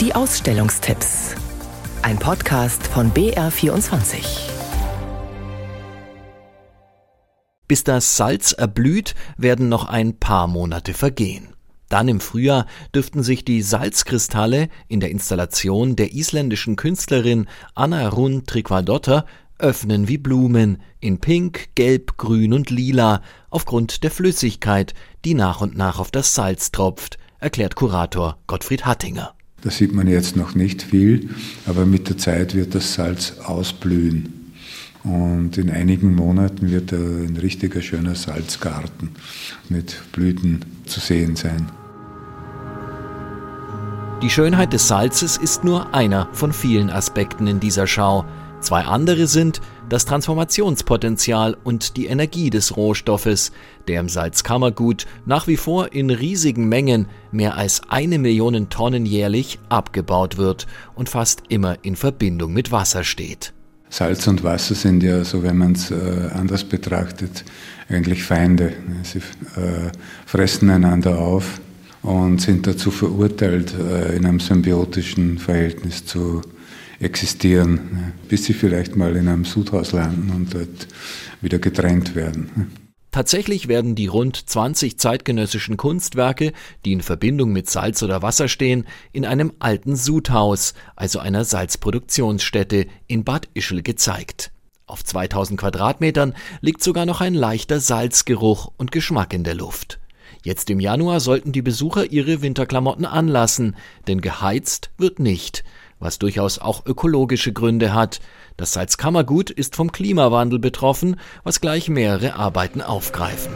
Die Ausstellungstipps. Ein Podcast von BR24. Bis das Salz erblüht, werden noch ein paar Monate vergehen. Dann im Frühjahr dürften sich die Salzkristalle in der Installation der isländischen Künstlerin Anna Run Tryggvadottir öffnen wie Blumen in Pink, Gelb, Grün und Lila aufgrund der Flüssigkeit, die nach und nach auf das Salz tropft, erklärt Kurator Gottfried Hattinger. Da sieht man jetzt noch nicht viel, aber mit der Zeit wird das Salz ausblühen. Und in einigen Monaten wird ein richtiger schöner Salzgarten mit Blüten zu sehen sein. Die Schönheit des Salzes ist nur einer von vielen Aspekten in dieser Schau. Zwei andere sind das Transformationspotenzial und die Energie des Rohstoffes, der im Salzkammergut nach wie vor in riesigen Mengen, mehr als eine Million Tonnen jährlich, abgebaut wird und fast immer in Verbindung mit Wasser steht. Salz und Wasser sind ja, so wenn man es äh, anders betrachtet, eigentlich Feinde. Sie äh, fressen einander auf und sind dazu verurteilt, äh, in einem symbiotischen Verhältnis zu existieren, bis sie vielleicht mal in einem Sudhaus landen und dort wieder getrennt werden. Tatsächlich werden die rund 20 zeitgenössischen Kunstwerke, die in Verbindung mit Salz oder Wasser stehen, in einem alten Sudhaus, also einer Salzproduktionsstätte in Bad Ischl gezeigt. Auf 2000 Quadratmetern liegt sogar noch ein leichter Salzgeruch und Geschmack in der Luft. Jetzt im Januar sollten die Besucher ihre Winterklamotten anlassen, denn geheizt wird nicht was durchaus auch ökologische Gründe hat. Das Salzkammergut ist vom Klimawandel betroffen, was gleich mehrere Arbeiten aufgreifen.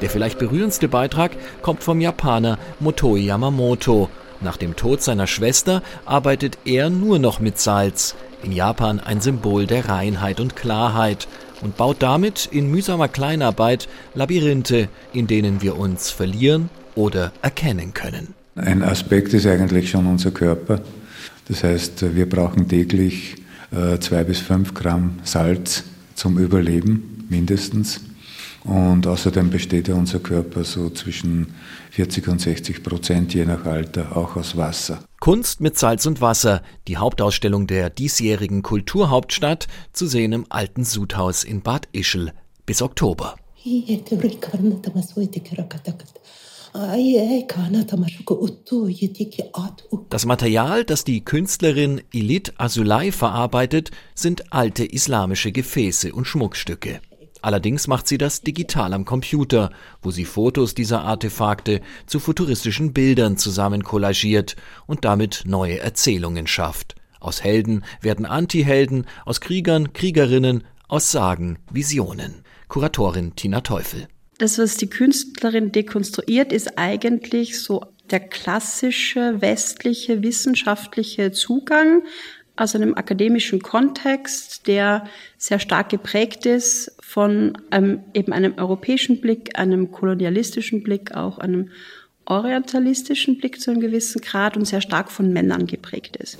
Der vielleicht berührendste Beitrag kommt vom Japaner Motoi Yamamoto. Nach dem Tod seiner Schwester arbeitet er nur noch mit Salz, in Japan ein Symbol der Reinheit und Klarheit, und baut damit in mühsamer Kleinarbeit Labyrinthe, in denen wir uns verlieren oder erkennen können. Ein Aspekt ist eigentlich schon unser Körper. Das heißt, wir brauchen täglich äh, zwei bis fünf Gramm Salz zum Überleben, mindestens. Und außerdem besteht ja unser Körper so zwischen 40 und 60 Prozent je nach Alter auch aus Wasser. Kunst mit Salz und Wasser, die Hauptausstellung der diesjährigen Kulturhauptstadt, zu sehen im alten Sudhaus in Bad Ischl bis Oktober. Das Material, das die Künstlerin Ilit Asulay verarbeitet, sind alte islamische Gefäße und Schmuckstücke. Allerdings macht sie das digital am Computer, wo sie Fotos dieser Artefakte zu futuristischen Bildern zusammen kollagiert und damit neue Erzählungen schafft. Aus Helden werden Antihelden, aus Kriegern Kriegerinnen, aus Sagen Visionen. Kuratorin Tina Teufel das, was die Künstlerin dekonstruiert, ist eigentlich so der klassische westliche wissenschaftliche Zugang aus einem akademischen Kontext, der sehr stark geprägt ist von einem, eben einem europäischen Blick, einem kolonialistischen Blick, auch einem orientalistischen Blick zu einem gewissen Grad und sehr stark von Männern geprägt ist.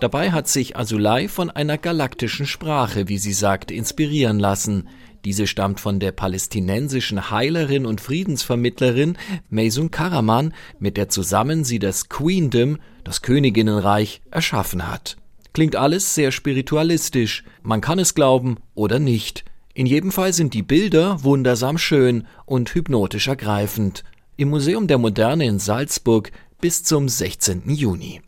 Dabei hat sich Asulay von einer galaktischen Sprache, wie sie sagt, inspirieren lassen. Diese stammt von der palästinensischen Heilerin und Friedensvermittlerin Meisun Karaman, mit der zusammen sie das Queendom, das Königinnenreich, erschaffen hat. Klingt alles sehr spiritualistisch. Man kann es glauben oder nicht. In jedem Fall sind die Bilder wundersam schön und hypnotisch ergreifend. Im Museum der Moderne in Salzburg bis zum 16. Juni.